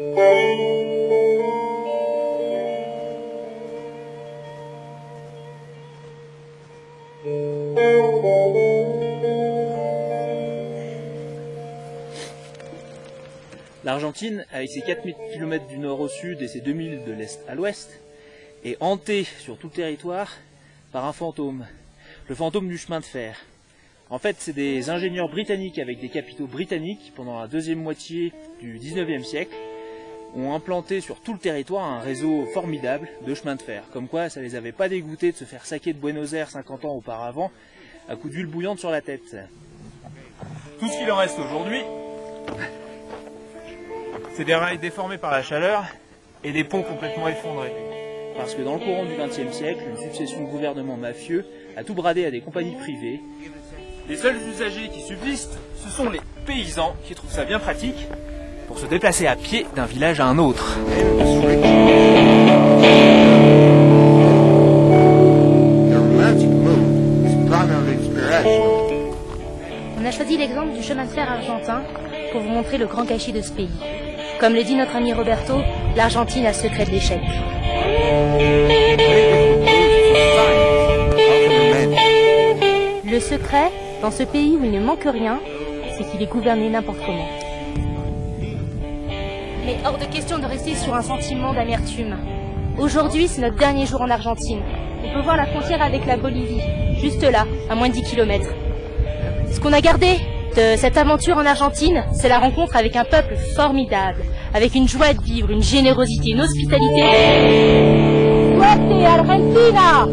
Música L'Argentine, avec ses 4000 km du nord au sud et ses 2000 de l'est à l'ouest, est hantée sur tout le territoire par un fantôme, le fantôme du chemin de fer. En fait, c'est des ingénieurs britanniques avec des capitaux britanniques pendant la deuxième moitié du 19e siècle ont implanté sur tout le territoire un réseau formidable de chemins de fer. Comme quoi, ça les avait pas dégoûtés de se faire saquer de Buenos Aires 50 ans auparavant à coup d'huile bouillante sur la tête. Tout ce qu'il en reste aujourd'hui, c'est des rails déformés par la chaleur et des ponts complètement effondrés. Parce que dans le courant du XXe siècle, une succession de gouvernements mafieux a tout bradé à des compagnies privées. Les seuls usagers qui subsistent, ce sont les paysans qui trouvent ça bien pratique pour se déplacer à pied d'un village à un autre. On a choisi l'exemple du chemin de fer argentin pour vous montrer le grand cachet de ce pays. Comme le dit notre ami Roberto, l'Argentine a le secret de l'échec. Le secret, dans ce pays où il ne manque rien, c'est qu'il est gouverné n'importe comment. Mais hors de question de rester sur un sentiment d'amertume. Aujourd'hui, c'est notre dernier jour en Argentine. On peut voir la frontière avec la Bolivie, juste là, à moins de 10 km. Ce qu'on a gardé de cette aventure en Argentine, c'est la rencontre avec un peuple formidable, avec une joie de vivre, une générosité, une hospitalité. Argentina